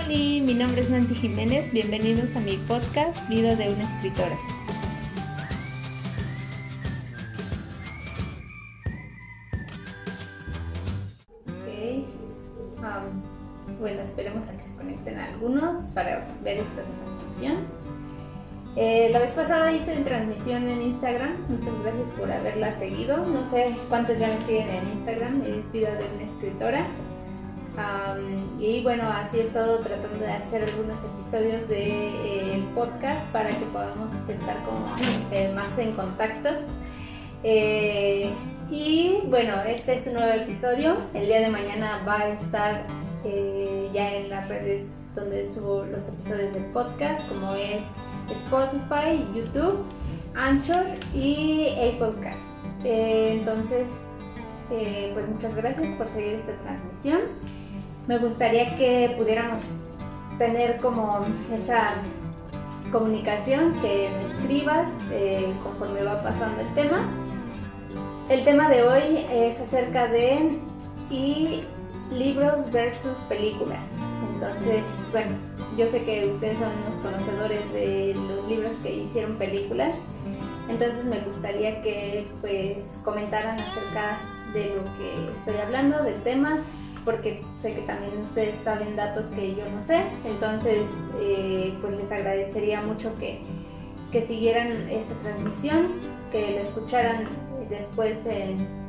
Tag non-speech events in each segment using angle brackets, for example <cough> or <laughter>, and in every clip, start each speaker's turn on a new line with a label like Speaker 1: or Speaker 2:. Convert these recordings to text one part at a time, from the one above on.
Speaker 1: Hola, mi nombre es Nancy Jiménez. Bienvenidos a mi podcast Vida de una escritora. Bueno, esperemos a que se conecten algunos para ver esta transmisión. Eh, la vez pasada hice transmisión en Instagram. Muchas gracias por haberla seguido. No sé cuántos ya me siguen en Instagram. Es Vida de una escritora. Y bueno, así he estado tratando de hacer algunos episodios del de, eh, podcast para que podamos estar como, eh, más en contacto. Eh, y bueno, este es un nuevo episodio. El día de mañana va a estar ya en las redes donde subo los episodios del podcast, como es Spotify, YouTube, Anchor y Apple Podcast. Eh, entonces, pues muchas gracias por seguir esta transmisión. Me gustaría que pudiéramos tener como esa comunicación, que me escribas eh, conforme va pasando el tema. El tema de hoy es acerca de y libros versus películas. Entonces, bueno, yo sé que ustedes son los conocedores de los libros que hicieron películas. Entonces me gustaría que pues comentaran acerca de lo que estoy hablando, del tema, porque sé que también ustedes saben datos que yo no sé. Entonces, eh, pues les agradecería mucho que, que siguieran esta transmisión, que la escucharan después en,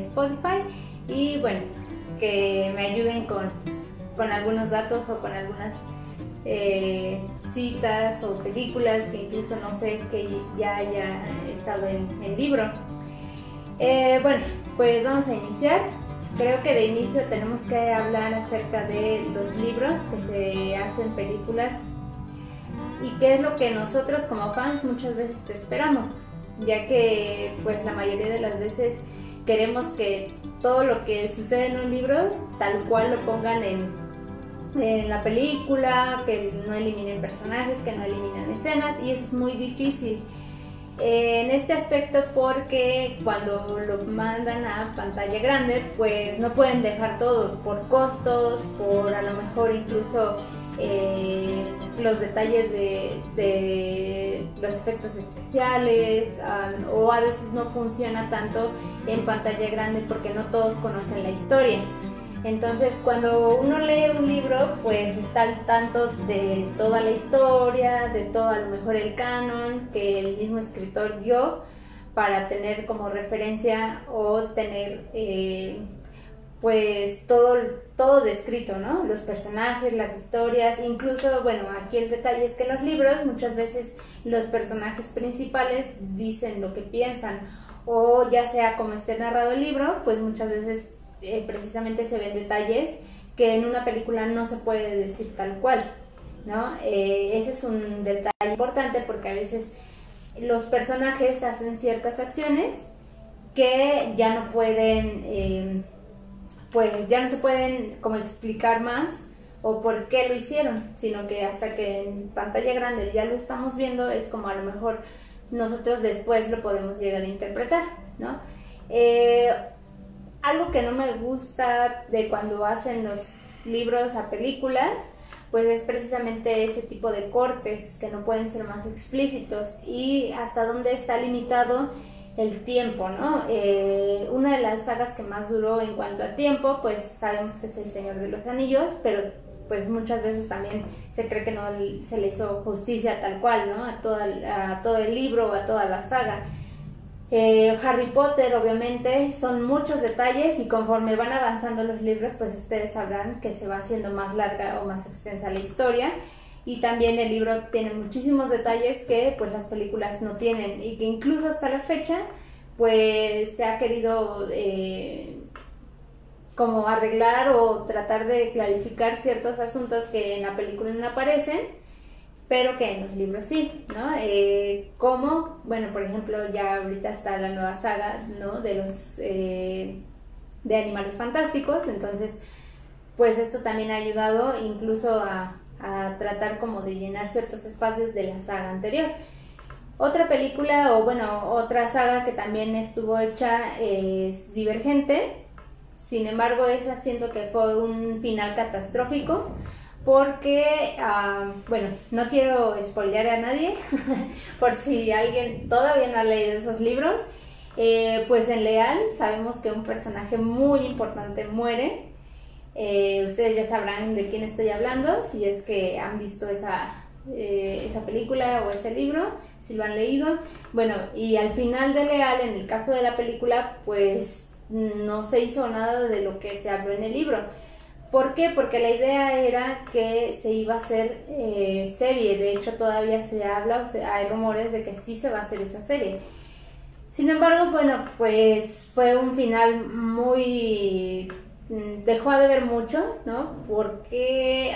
Speaker 1: Spotify y bueno, que me ayuden con, con algunos datos o con algunas eh, citas o películas que incluso no sé que ya haya estado en el libro. Eh, bueno, pues vamos a iniciar. Creo que de inicio tenemos que hablar acerca de los libros que se hacen películas y qué es lo que nosotros como fans muchas veces esperamos, ya que pues la mayoría de las veces queremos que todo lo que sucede en un libro tal cual lo pongan en, en la película, que no eliminen personajes, que no eliminen escenas y eso es muy difícil en este aspecto porque cuando lo mandan a pantalla grande pues no pueden dejar todo por costos, por a lo mejor incluso eh, los detalles de, los efectos especiales um, o a veces no funciona tanto en pantalla grande porque no todos conocen la historia. Entonces, cuando uno lee un libro, pues está al tanto de toda la historia, de todo a lo mejor el canon que el mismo escritor dio para tener como referencia o tener eh, pues todo, todo descrito, ¿no? Los personajes, las historias, incluso, bueno, aquí el detalle es que los libros muchas veces los personajes principales dicen lo que piensan o ya sea como esté narrado el libro, pues muchas veces eh, precisamente se ven detalles que en una película no se puede decir tal cual, ¿no? Eh, ese es un detalle importante porque a veces los personajes hacen ciertas acciones que ya no pueden, eh, pues ya no se pueden como explicar más o por qué lo hicieron, sino que hasta que en pantalla grande ya lo estamos viendo es como a lo mejor nosotros después lo podemos llegar a interpretar, ¿no? Algo que no me gusta de cuando hacen los libros a película, pues es precisamente ese tipo de cortes que no pueden ser más explícitos y hasta dónde está limitado el tiempo, ¿no? Eh, una de las sagas que más duró en cuanto a tiempo, pues sabemos que es El Señor de los Anillos, pero pues muchas veces también se cree que no se le hizo justicia tal cual, ¿no? A, toda, a todo el libro o a toda la saga. Eh, Harry Potter, obviamente, son muchos detalles y conforme van avanzando los libros, pues ustedes sabrán que se va haciendo más larga o más extensa la historia. Y también el libro tiene muchísimos detalles que pues las películas no tienen y que incluso hasta la fecha pues se ha querido eh, como arreglar o tratar de clarificar ciertos asuntos que en la película no aparecen pero que en los libros sí, ¿no? Eh, como, bueno, por ejemplo, ya ahorita está la nueva saga, ¿no? De los, eh, de animales fantásticos, entonces, pues esto también ha ayudado incluso a, a tratar como de llenar ciertos espacios de la saga anterior. Otra película, o bueno, otra saga que también estuvo hecha es Divergente, sin embargo, esa siento que fue un final catastrófico, porque, ah, bueno, no quiero spoilear a nadie, <laughs> por si alguien todavía no ha leído esos libros, eh, pues en Leal sabemos que un personaje muy importante muere. Eh, ustedes ya sabrán de quién estoy hablando, si es que han visto esa, eh, esa película o ese libro, si lo han leído. Bueno, y al final de Leal, en el caso de la película, pues no se hizo nada de lo que se habló en el libro ¿Por qué? Porque la idea era que se iba a hacer eh, serie, de hecho todavía se habla, o sea, hay rumores de que sí se va a hacer esa serie. Sin embargo, bueno, pues fue un final muy... Mm, dejó de ver mucho, ¿no? Porque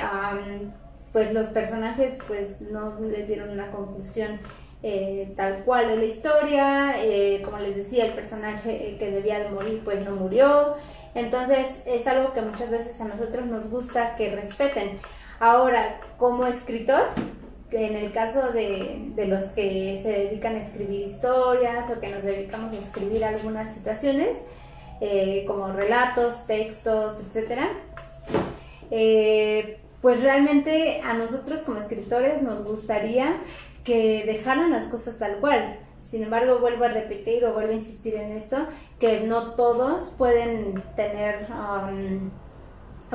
Speaker 1: pues los personajes pues no les dieron una conclusión eh, tal cual de la historia, eh, como les decía, el personaje que debía de morir pues no murió, entonces es algo que muchas veces a nosotros nos gusta que respeten. Ahora, como escritor, en el caso de, los que se dedican a escribir historias o que nos dedicamos a escribir algunas situaciones, eh, como relatos, textos, etc., eh, pues realmente a nosotros como escritores nos gustaría que dejaran las cosas tal cual. Sin embargo, vuelvo a repetir o vuelvo a insistir en esto, que no todos pueden tener, um,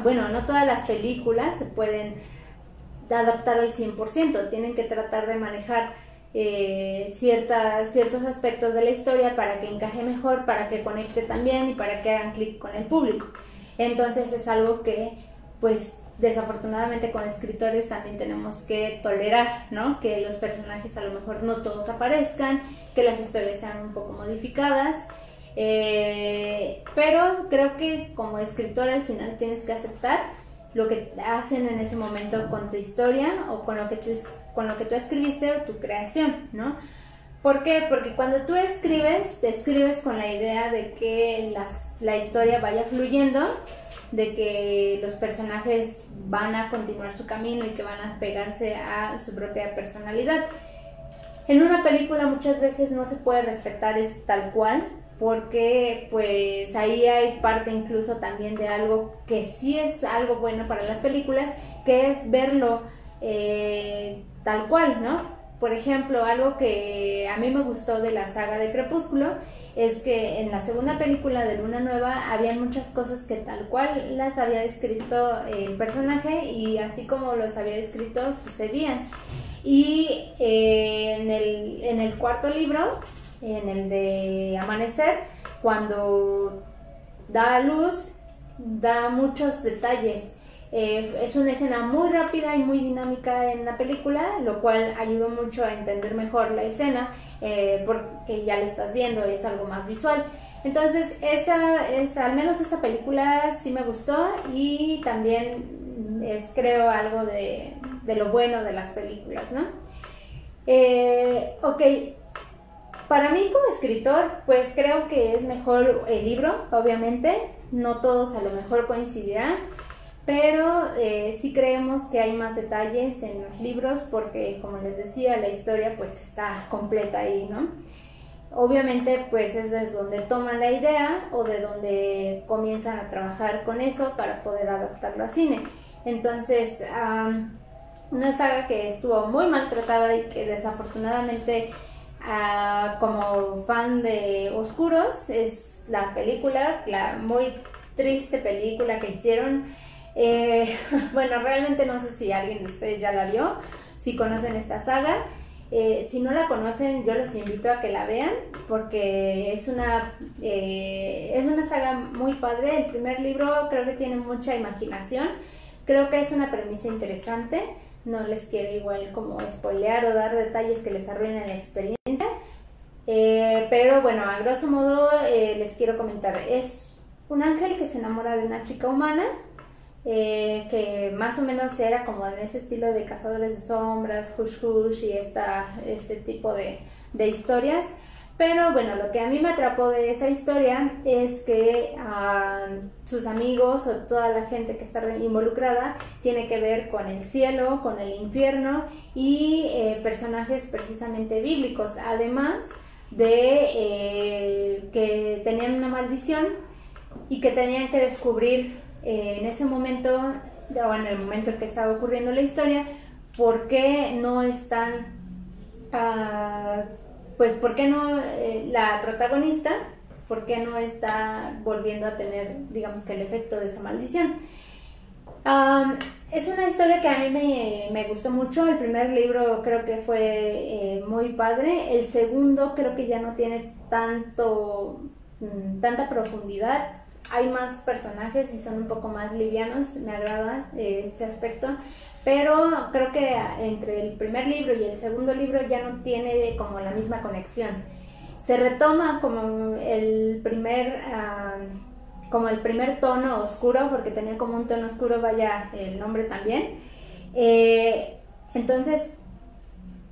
Speaker 1: bueno, no todas las películas se pueden adaptar al 100%, tienen que tratar de manejar eh, ciertos aspectos de la historia para que encaje mejor, para que conecte también y para que hagan clic con el público. Entonces es algo que pues desafortunadamente con escritores también tenemos que tolerar, ¿no? Que los personajes a lo mejor no todos aparezcan, que las historias sean un poco modificadas. Eh, pero creo que como escritor al final tienes que aceptar lo que hacen en ese momento con tu historia o con lo que tú, con lo que tú escribiste o tu creación, ¿no? ¿Por qué? Porque cuando tú escribes, te escribes con la idea de que las, la historia vaya fluyendo de que los personajes van a continuar su camino y que van a pegarse a su propia personalidad. En una película muchas veces no se puede respetar esto tal cual, porque pues ahí hay parte incluso también de algo que sí es algo bueno para las películas, que es verlo eh, tal cual, ¿no? Por ejemplo, algo que a mí me gustó de la saga de Crepúsculo es que en la segunda película de Luna Nueva había muchas cosas que tal cual las había descrito el personaje y así como los había descrito sucedían. Y eh, en, el, en el cuarto libro, en el de Amanecer, cuando da a luz, da muchos detalles eh, es una escena muy rápida y muy dinámica en la película, lo cual ayudó mucho a entender mejor la escena, eh, porque ya la estás viendo, es algo más visual. Entonces, esa, es, al menos esa película sí me gustó y también es, creo, algo de, de lo bueno de las películas, ¿no? Eh, ok, para mí como escritor, pues creo que es mejor el libro, obviamente, no todos a lo mejor coincidirán pero eh, sí creemos que hay más detalles en los libros porque, como les decía, la historia pues está completa ahí, ¿no? Obviamente pues es desde donde toman la idea o de donde comienzan a trabajar con eso para poder adaptarlo a cine. Entonces, una saga que estuvo muy maltratada y que desafortunadamente ah, como fan de Oscuros es la película, la muy triste película que hicieron eh, <laughs> bueno, realmente no sé si alguien de ustedes ya la vio, si conocen esta saga. Eh, si no la conocen, yo los invito a que la vean porque es una, eh, es una saga muy padre. El primer libro creo que tiene mucha imaginación. Creo que es una premisa interesante. No les quiero igual como spoilear o dar detalles que les arruinen la experiencia. pero bueno, a grosso modo les quiero comentar. Es un ángel que se enamora de una chica humana eh, que más o menos era como en ese estilo de Cazadores de Sombras, Hush Hush y esta, este tipo de, de historias. Pero bueno, lo que a mí me atrapó de esa historia es que ah, sus amigos o toda la gente que está involucrada tiene que ver con el cielo, con el infierno y eh, personajes precisamente bíblicos, además de eh, que tenían una maldición y que tenían que descubrir eh, en ese momento o en el momento en que estaba ocurriendo la historia, por qué no están, ah, pues por qué no eh, la protagonista, por qué no está volviendo a tener, digamos que el efecto de esa maldición. es una historia que a mí me, me, gustó mucho. El primer libro creo que fue eh, muy padre. El segundo creo que ya no tiene tanto, mm, tanta profundidad hay más personajes y son un poco más livianos, me agrada eh, ese aspecto, pero creo que entre el primer libro y el segundo libro ya no tiene como la misma conexión. Se retoma como el primer, como el primer tono oscuro, porque tenía como un tono oscuro, vaya el nombre también. Eh, entonces,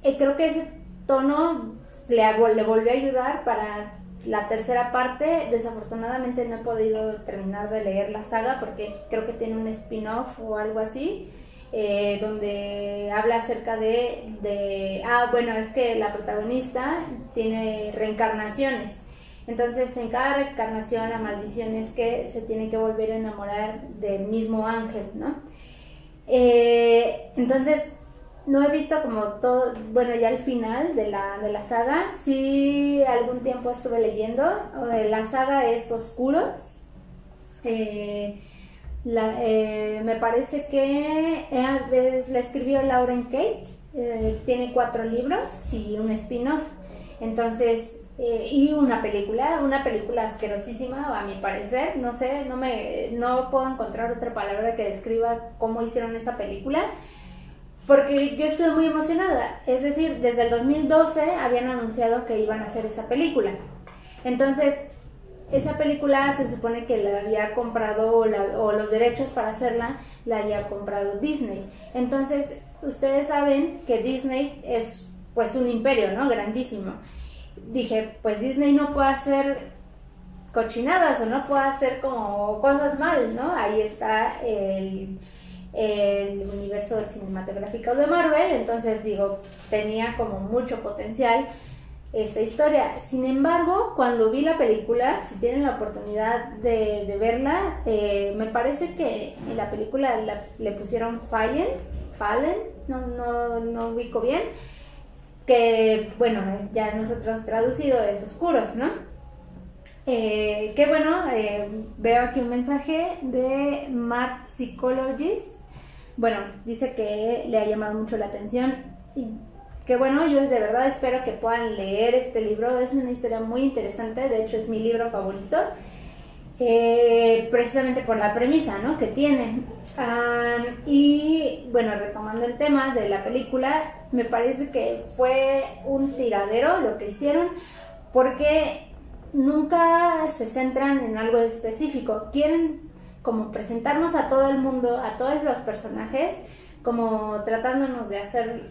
Speaker 1: eh, creo que ese tono le, le volvió a ayudar para la tercera parte, desafortunadamente no he podido terminar de leer la saga porque creo que tiene un spin-off o algo así, eh, donde habla acerca de, ah, bueno, es que la protagonista tiene reencarnaciones. Entonces, en cada reencarnación la maldición es que se tiene que volver a enamorar del mismo ángel, ¿no? Eh, entonces, no he visto como todo, bueno, ya el final de la, de la saga. Sí, algún tiempo estuve leyendo. Eh, la saga es Oscuros. Eh, eh, me parece que la escribió Lauren Kate. tiene cuatro libros y un spin-off. Entonces, y una película, una película asquerosísima, a mi parecer. No sé, no, me, no puedo encontrar otra palabra que describa cómo hicieron esa película porque yo estuve muy emocionada. Es decir, desde el 2012 habían anunciado que iban a hacer esa película. Entonces, esa película se supone que la había comprado o, los derechos para hacerla la había comprado Disney. Entonces, ustedes saben que Disney es pues un imperio, ¿no? Grandísimo. Dije, pues Disney no puede hacer cochinadas o no puede hacer como cosas mal, ¿no? Ahí está el el universo cinematográfico de Marvel, entonces digo, tenía como mucho potencial esta historia. Sin embargo, cuando vi la película, si tienen la oportunidad de, verla, eh, me parece que en la película le pusieron Fallen, Fallen, no, no, no ubico bien, que bueno, ya nosotros traducido es oscuros, ¿no? Eh, que bueno, eh, veo aquí un mensaje de Matt Psychologist bueno, dice que le ha llamado mucho la atención y que bueno, yo de verdad espero que puedan leer este libro, es una historia muy interesante, de hecho es mi libro favorito, eh, precisamente por la premisa ¿no? que tiene. y bueno, retomando el tema de la película, me parece que fue un tiradero lo que hicieron, porque nunca se centran en algo específico, quieren como presentarnos a todo el mundo, a todos los personajes, como tratándonos de hacer,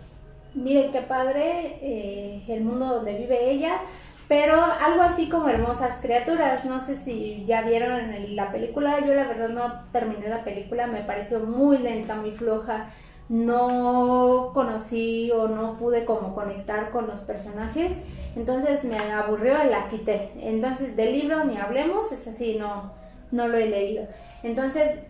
Speaker 1: miren qué padre eh, el mundo donde vive ella, pero algo así como hermosas criaturas. No sé si ya vieron la película, yo la verdad no terminé la película, me pareció muy lenta, muy floja. No conocí o no pude como conectar con los personajes, entonces me aburrió y la quité. Entonces del libro ni hablemos, es así, no, no lo he leído. Entonces,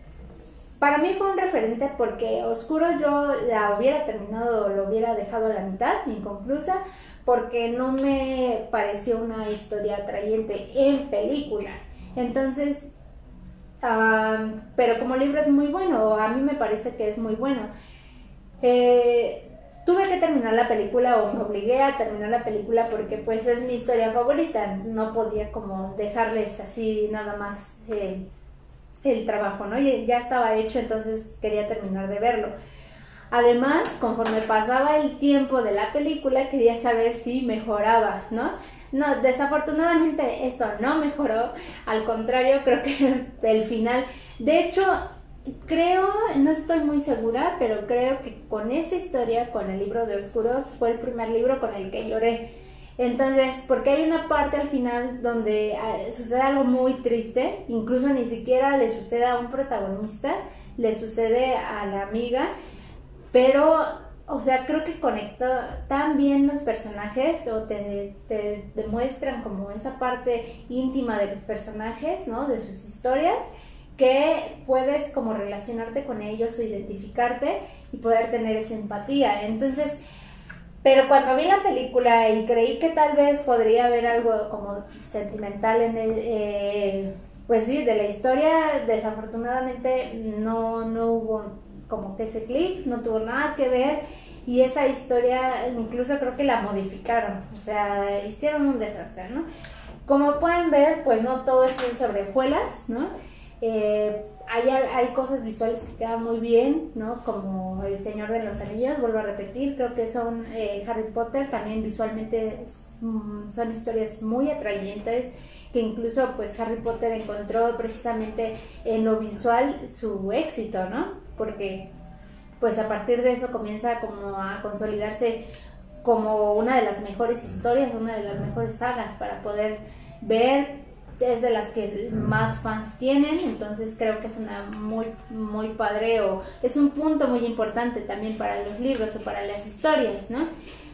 Speaker 1: para mí fue un referente porque Oscuro yo la hubiera terminado, lo hubiera dejado a la mitad, inconclusa, porque no me pareció una historia atrayente en película. Entonces, pero como libro es muy bueno, a mí me parece que es muy bueno. Eh, tuve que terminar la película o me obligué a terminar la película porque pues es mi historia favorita, no podía como dejarles así nada más eh, el trabajo, ¿no? Ya estaba hecho, entonces quería terminar de verlo. Además, conforme pasaba el tiempo de la película, quería saber si mejoraba, ¿no? No, desafortunadamente esto no mejoró, al contrario, creo que <laughs> el final, de hecho, creo, no estoy muy segura, pero creo que con esa historia, con el libro de Oscuros, fue el primer libro con el que lloré. Entonces, porque hay una parte al final donde ah, sucede algo muy triste, incluso ni siquiera le sucede a un protagonista, le sucede a la amiga, pero, o sea, creo que conecta tan bien los personajes o te, te demuestran como esa parte íntima de los personajes, ¿no? De sus historias que puedes como relacionarte con ellos o identificarte y poder tener esa empatía. Entonces, pero cuando vi la película y creí que tal vez podría haber algo como sentimental en el, eh, pues sí, de la historia, desafortunadamente no, no hubo como que ese clic, no tuvo nada que ver y esa historia incluso creo que la modificaron, o sea, hicieron un desastre, ¿no? Como pueden ver, pues no todo es sobrejuelas, ¿no? Eh, hay, hay, cosas visuales que quedan muy bien, ¿no? Como El Señor de los Anillos, vuelvo a repetir, creo que son eh, Harry Potter, también visualmente mm, son historias muy atrayentes, que incluso pues Harry Potter encontró precisamente en lo visual su éxito, ¿no? Porque pues a partir de eso comienza como a consolidarse como una de las mejores historias, una de las mejores sagas para poder ver es de las que más fans tienen, entonces creo que es una muy muy padre o es un punto muy importante también para los libros o para las historias, ¿no?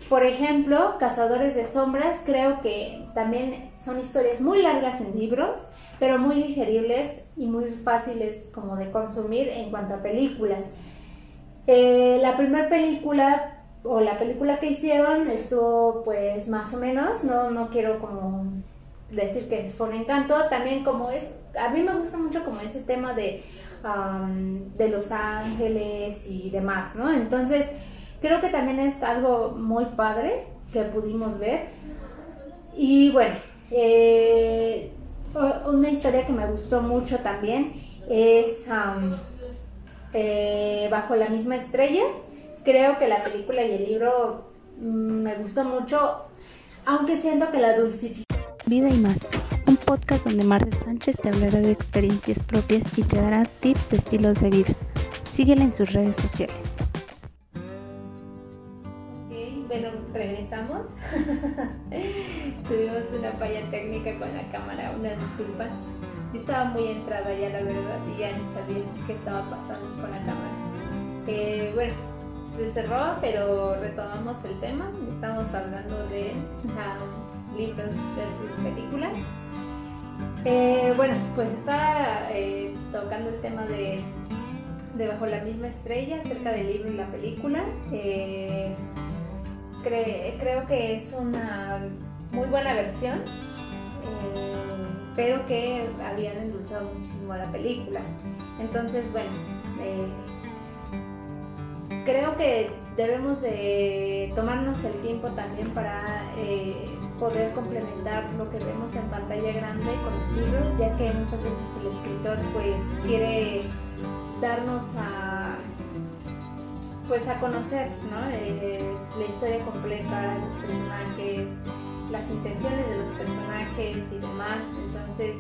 Speaker 1: Por ejemplo, Cazadores de Sombras creo que también son historias muy largas en libros, pero muy digeribles y muy fáciles como de consumir en cuanto a películas. Eh, la primera película o la película que hicieron estuvo pues más o menos, no, no quiero como decir que fue un encanto, también como es, a mí me gusta mucho como ese tema de, de Los Ángeles y demás, ¿no? Entonces, creo que también es algo muy padre que pudimos ver. Y bueno, eh, una historia que me gustó mucho también es eh, Bajo la misma estrella. Creo que la película y el libro mm, me gustó mucho, aunque siento que la dulcificación...
Speaker 2: Vida y más, un podcast donde Marce Sánchez te hablará de experiencias propias y te dará tips de estilos de vida. Síguela en sus redes sociales.
Speaker 1: Ok, bueno, regresamos. <laughs> Tuvimos una falla técnica con la cámara, una disculpa. Yo estaba muy entrada ya, la verdad, y ya ni sabía qué estaba pasando con la cámara. Eh, bueno, se cerró, pero retomamos el tema. Estamos hablando de libros versus películas. Eh, bueno, pues está eh, tocando el tema de, de, Bajo la misma estrella, acerca del libro y la película. creo que es una muy buena versión pero que habían endulzado muchísimo a la película. Entonces, bueno, eh, creo que debemos de tomarnos el tiempo también para eh, poder complementar lo que vemos en pantalla grande con los libros, ya que muchas veces el escritor pues quiere darnos a pues a conocer ¿no? Eh, la historia completa, los personajes, las intenciones de los personajes y demás. Entonces,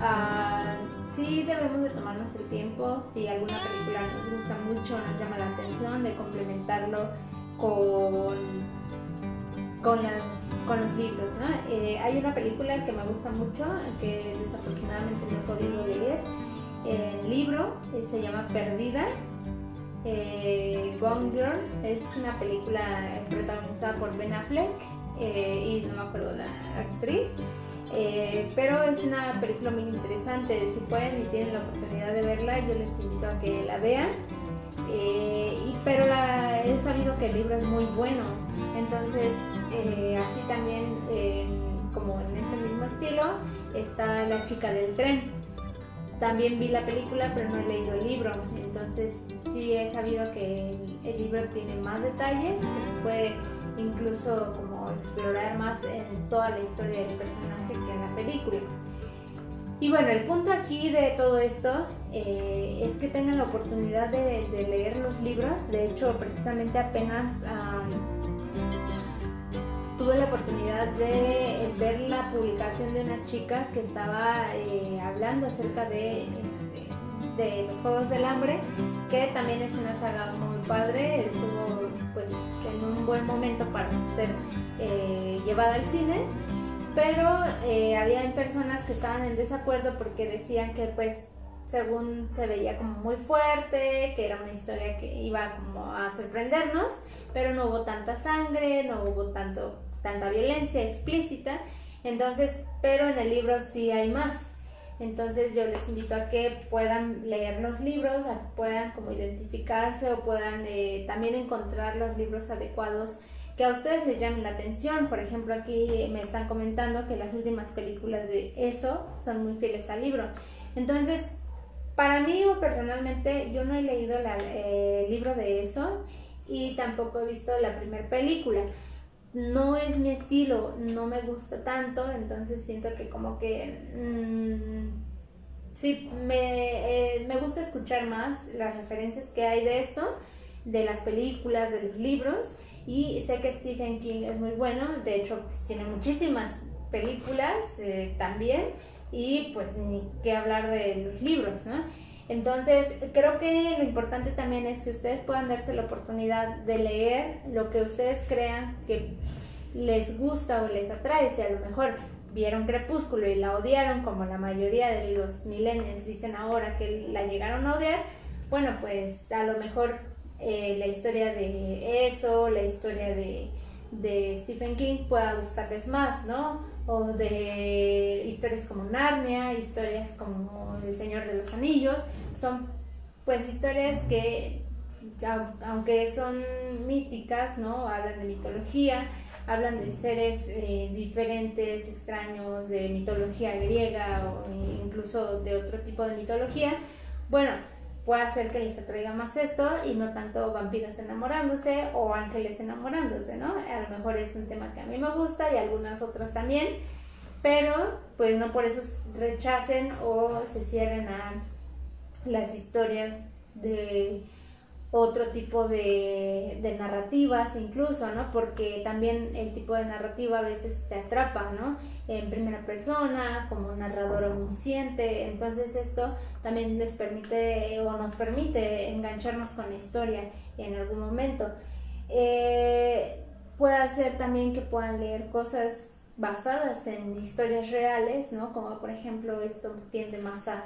Speaker 1: uh, sí debemos de tomarnos el tiempo, si alguna película nos gusta mucho, nos llama la atención, de complementarlo con, con, las, con los libros. ¿no? Eh, hay una película que me gusta mucho, que desafortunadamente no he podido leer. El libro eh, se llama Perdida, eh, Gone Girl es una película protagonizada por Ben Affleck eh, y no me acuerdo la actriz. Eh, pero es una película muy interesante. Si pueden y tienen la oportunidad de verla, yo les invito a que la vean. Eh, y, pero la, he sabido que el libro es muy bueno. Entonces, así también, como en ese mismo estilo, está La chica del tren. También vi la película, pero no he leído el libro. Entonces, sí he sabido que el, libro tiene más detalles, que se puede incluso como explorar más en toda la historia del personaje que en la película. Y bueno, el punto aquí de todo esto eh, es que tengan la oportunidad de, leer los libros. De hecho, precisamente apenas tuve la oportunidad de ver la publicación de una chica que estaba eh, hablando acerca de, este, de los Juegos del Hambre, que también es una saga muy padre. Estuvo pues en un buen momento para ser eh, llevada al cine, pero eh, había personas que estaban en desacuerdo porque decían que pues según se veía como muy fuerte, que era una historia que iba como a sorprendernos, pero no hubo tanta sangre, no hubo tanto, tanta violencia explícita, entonces, pero en el libro sí hay más. Entonces yo les invito a que puedan leer los libros, a que puedan como identificarse o puedan eh, también encontrar los libros adecuados que a ustedes les llamen la atención. Por ejemplo, aquí me están comentando que las últimas películas de eso son muy fieles al libro. Entonces, para mí personalmente, yo no he leído eh, el libro de eso y tampoco he visto la primera película. No es mi estilo, no me gusta tanto, entonces siento que como que... Mm, sí, me, eh, me gusta escuchar más las referencias que hay de esto, de las películas, de los libros, y sé que Stephen King es muy bueno, de hecho pues tiene muchísimas películas eh, también, y pues ni qué hablar de los libros, ¿no? Entonces, creo que lo importante también es que ustedes puedan darse la oportunidad de leer lo que ustedes crean que les gusta o les atrae. Si a lo mejor vieron Crepúsculo y la odiaron, como la mayoría de los millennials dicen ahora que la llegaron a odiar, bueno, pues a lo mejor eh, la historia de eso, la historia de, de Stephen King pueda gustarles más, ¿no? O de historias como Narnia, historias como El Señor de los Anillos, son pues historias que aunque son míticas, ¿no? Hablan de mitología, hablan de seres eh, diferentes, extraños, de mitología griega o incluso de otro tipo de mitología. Bueno, puede hacer que les atraiga más esto y no tanto vampiros enamorándose o ángeles enamorándose, ¿no? A lo mejor es un tema que a mí me gusta y algunas otras también, pero pues no por eso rechacen o se cierren a las historias de otro tipo de, de, narrativas incluso, ¿no? Porque también el tipo de narrativa a veces te atrapa, ¿no? En primera persona, como narrador omnisciente, entonces esto también les permite o nos permite engancharnos con la historia en algún momento. Eh, puede ser también que puedan leer cosas basadas en historias reales, ¿no? Como por ejemplo esto tiende más a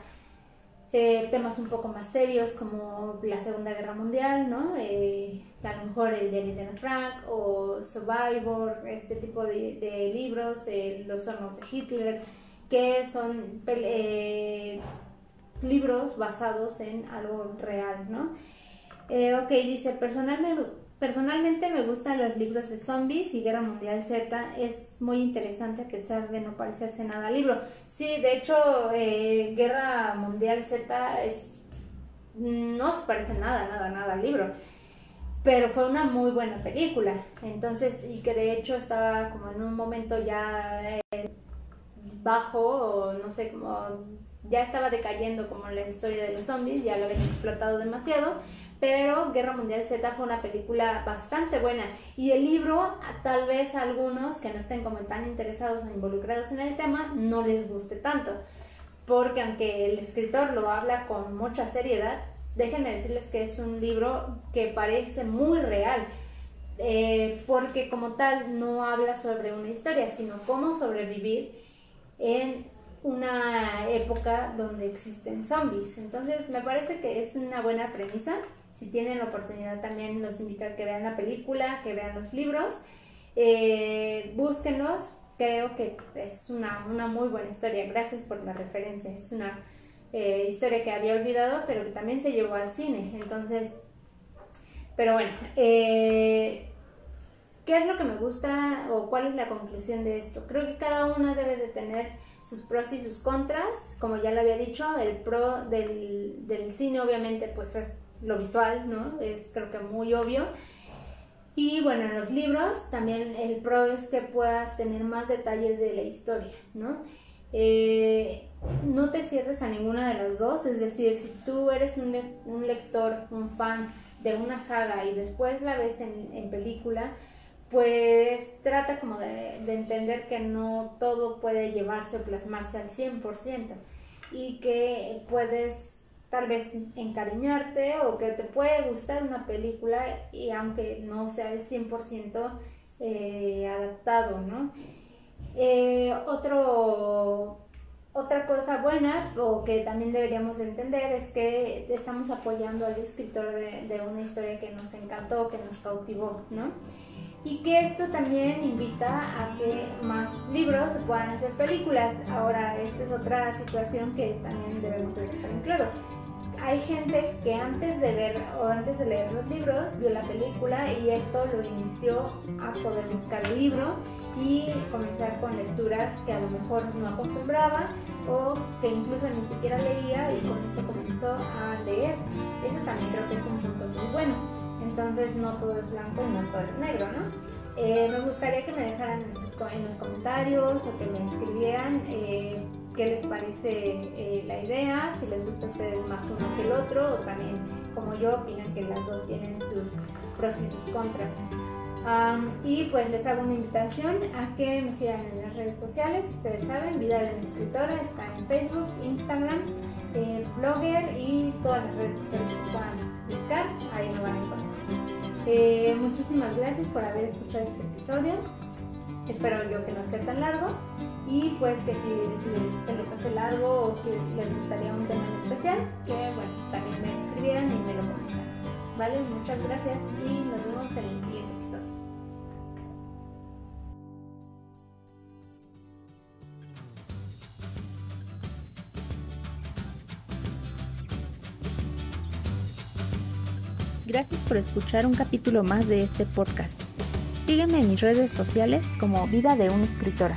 Speaker 1: eh, temas un poco más serios como la Segunda Guerra Mundial, ¿no? Eh, a lo mejor el de de Frank o Survivor, este tipo de, libros, eh, Los hornos de Hitler, que son libros basados en algo real, ¿no? ok, dice, personalmente Personalmente me gustan los libros de zombies y Guerra Mundial Z. Es muy interesante a pesar de no parecerse nada al libro. Sí, de hecho, eh, Guerra Mundial Z es, no se parece nada, nada, nada al libro. Pero fue una muy buena película. Entonces, y que de hecho estaba como en un momento ya eh, bajo, o no sé, como ya estaba decayendo como la historia de los zombies, ya lo habían explotado demasiado pero Guerra Mundial Z fue una película bastante buena y el libro tal vez a algunos que no estén como tan interesados o involucrados en el tema no les guste tanto, porque aunque el escritor lo habla con mucha seriedad, déjenme decirles que es un libro que parece muy real. Eh, porque como tal no habla sobre una historia, sino cómo sobrevivir en una época donde existen zombies. Entonces me parece que es una buena premisa si tienen la oportunidad también los invito a que vean la película, que vean los libros, eh, búsquenlos, creo que es una, muy buena historia, gracias por la referencia, es una eh, historia que había olvidado, pero que también se llevó al cine, entonces, pero bueno, eh, ¿qué es lo que me gusta o cuál es la conclusión de esto? Creo que cada una debe de tener sus pros y sus contras, como ya lo había dicho, el pro del, del cine obviamente pues es lo visual, ¿no? Es creo que muy obvio. Y bueno, en los libros también el pro es que puedas tener más detalles de la historia, ¿no? Eh, no te cierres a ninguna de las dos, es decir, si tú eres un, un lector, un fan de una saga y después la ves en, en película, pues trata como de, de, entender que no todo puede llevarse o plasmarse al 100% y que puedes tal vez encariñarte o que te puede gustar una película y aunque no sea el 100% eh, adaptado, ¿no? Eh, otro, otra cosa buena o que también deberíamos entender es que estamos apoyando al escritor de, de, una historia que nos encantó, que nos cautivó, ¿no? y que esto también invita a que más libros se puedan hacer películas. Ahora, esta es otra situación que también debemos dejar en claro. Hay gente que antes de ver o antes de leer los libros vio la película y esto lo inició a poder buscar el libro y comenzar con lecturas que a lo mejor no acostumbraba o que incluso ni siquiera leía y con eso comenzó a leer. Eso también creo que es un punto muy bueno entonces no todo es blanco no todo es negro, ¿no? Eh, me gustaría que me dejaran en, los comentarios o que me escribieran eh, qué les parece eh, la idea, si les gusta a ustedes más uno que el otro, o también como yo opinan que las dos tienen sus pros y sus contras. y pues les hago una invitación a que me sigan en las redes sociales, ustedes saben, Vida de una Escritora está en Facebook, Instagram, Blogger y todas las redes sociales que puedan buscar, ahí me van a encontrar. Eh, muchísimas gracias por haber escuchado este episodio. Espero yo que no sea tan largo y pues que si se les hace largo o que les gustaría un tema en especial, que bueno, también me escribieran y me lo comentaran. ¿Vale? Muchas gracias y nos vemos en el siguiente episodio.
Speaker 2: Gracias por escuchar un capítulo más de este podcast. Sígueme en mis redes sociales como Vida de una Escritora.